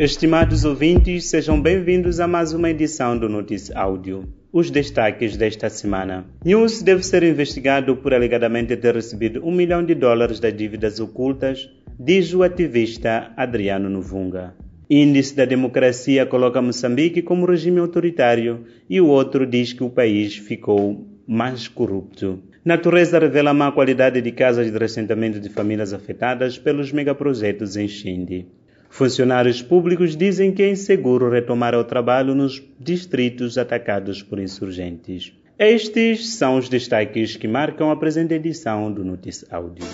Estimados ouvintes, sejam bem-vindos a mais uma edição do Notícia Áudio. Os destaques desta semana. News deve ser investigado por alegadamente ter recebido um milhão de dólares das dívidas ocultas, diz o ativista Adriano Novunga. Índice da Democracia coloca Moçambique como regime autoritário e o outro diz que o país ficou mais corrupto. Natureza revela má qualidade de casas de ressentamento de famílias afetadas pelos megaprojetos em Xindi. Funcionários públicos dizem que é inseguro retomar o trabalho nos distritos atacados por insurgentes. Estes são os destaques que marcam a presente edição do Notícia Áudio.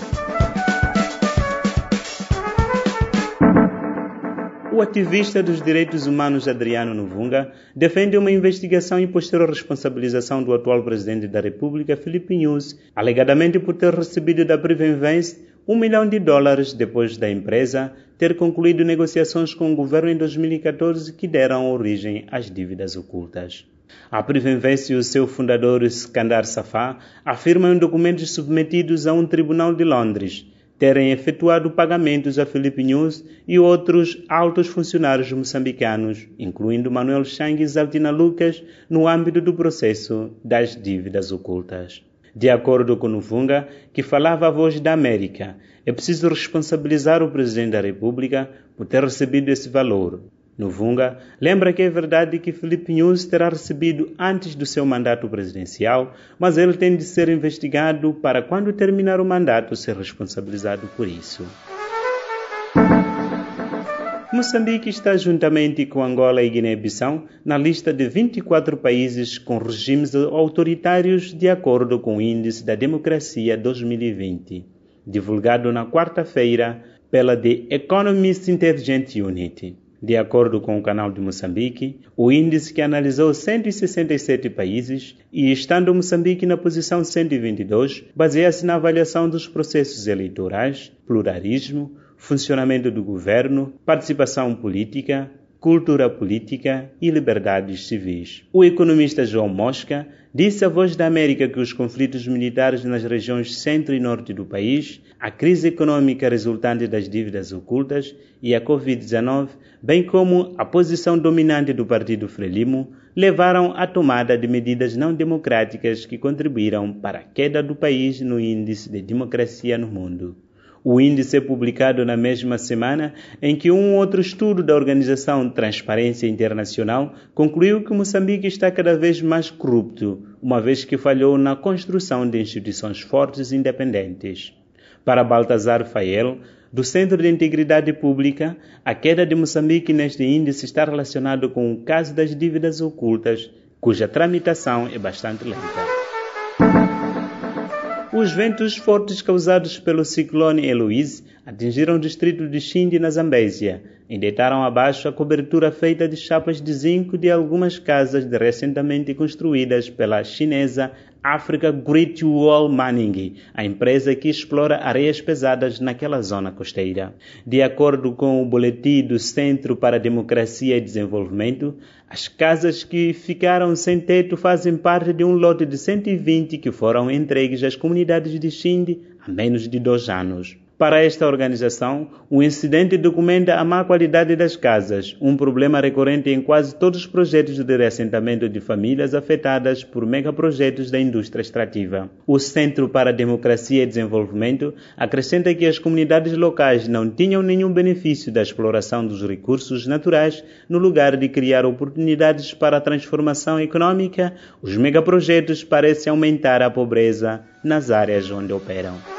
O ativista dos direitos humanos Adriano Novunga defende uma investigação e posterior responsabilização do atual presidente da República, Felipe News, alegadamente por ter recebido da Privenvest um milhão de dólares depois da empresa ter concluído negociações com o governo em 2014 que deram origem às dívidas ocultas. A Privenvest e o seu fundador Skandar Safá afirmam em documentos submetidos a um tribunal de Londres terem efetuado pagamentos a Felipe News e outros altos funcionários moçambicanos, incluindo Manuel Chang e Zaltina Lucas, no âmbito do processo das dívidas ocultas. De acordo com Nuvunga, que falava a voz da América, é preciso responsabilizar o Presidente da República por ter recebido esse valor. Nuvunga lembra que é verdade que Felipe News terá recebido antes do seu mandato presidencial, mas ele tem de ser investigado para, quando terminar o mandato, ser responsabilizado por isso. Moçambique está juntamente com Angola e Guiné-Bissau na lista de 24 países com regimes autoritários de acordo com o Índice da Democracia 2020, divulgado na quarta-feira pela The Economist Intelligence Unit. De acordo com o canal de Moçambique, o índice que analisou 167 países e estando Moçambique na posição 122, baseia-se na avaliação dos processos eleitorais, pluralismo, funcionamento do governo, participação política, cultura política e liberdades civis. O economista João Mosca disse à Voz da América que os conflitos militares nas regiões centro e norte do país, a crise econômica resultante das dívidas ocultas e a Covid-19, bem como a posição dominante do Partido Frelimo, levaram à tomada de medidas não democráticas que contribuíram para a queda do país no índice de democracia no mundo. O índice é publicado na mesma semana em que um outro estudo da organização Transparência Internacional concluiu que Moçambique está cada vez mais corrupto, uma vez que falhou na construção de instituições fortes e independentes. Para Baltazar Fael, do Centro de Integridade Pública, a queda de Moçambique neste índice está relacionado com o caso das dívidas ocultas, cuja tramitação é bastante lenta. Os ventos fortes causados pelo ciclone Eloise atingiram o distrito de Xindi, na Zambésia, e deitaram abaixo a cobertura feita de chapas de zinco de algumas casas recentemente construídas pela chinesa Africa Great Wall Mining, a empresa que explora areias pesadas naquela zona costeira. De acordo com o boletim do Centro para Democracia e Desenvolvimento, as casas que ficaram sem teto fazem parte de um lote de 120 que foram entregues às comunidades de Xindi há menos de dois anos. Para esta organização, o incidente documenta a má qualidade das casas, um problema recorrente em quase todos os projetos de reassentamento de famílias afetadas por megaprojetos da indústria extrativa. O Centro para a Democracia e Desenvolvimento acrescenta que as comunidades locais não tinham nenhum benefício da exploração dos recursos naturais no lugar de criar oportunidades para a transformação econômica, os megaprojetos parecem aumentar a pobreza nas áreas onde operam.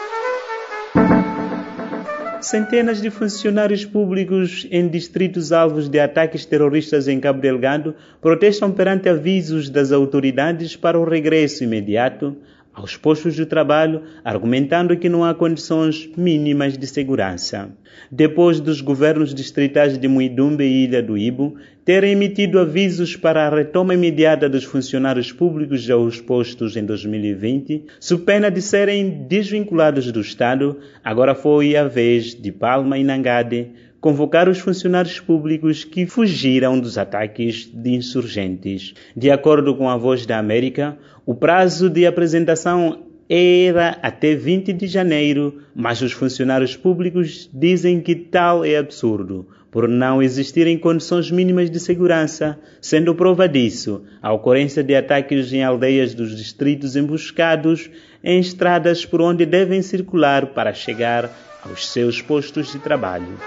Centenas de funcionários públicos em distritos alvos de ataques terroristas em Cabo Delgado protestam perante avisos das autoridades para o regresso imediato aos postos de trabalho, argumentando que não há condições mínimas de segurança. Depois dos governos distritais de Muidumbe e Ilha do Ibo terem emitido avisos para a retoma imediata dos funcionários públicos aos postos em 2020, sob pena de serem desvinculados do Estado, agora foi a vez de Palma e Nangade convocar os funcionários públicos que fugiram dos ataques de insurgentes. De acordo com a Voz da América, o prazo de apresentação era até 20 de janeiro, mas os funcionários públicos dizem que tal é absurdo, por não existirem condições mínimas de segurança, sendo prova disso a ocorrência de ataques em aldeias dos distritos emboscados em estradas por onde devem circular para chegar aos seus postos de trabalho.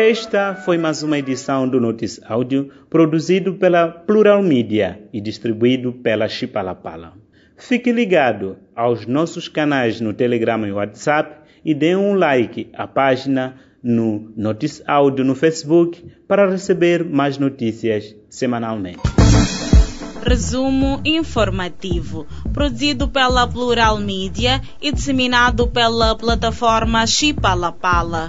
Esta foi mais uma edição do Notice Áudio, produzido pela Plural Media e distribuído pela Chipalapala. Fique ligado aos nossos canais no Telegram e WhatsApp e dê um like à página no Notice Áudio no Facebook para receber mais notícias semanalmente. Resumo informativo, produzido pela Plural Media e disseminado pela plataforma Chipalapala.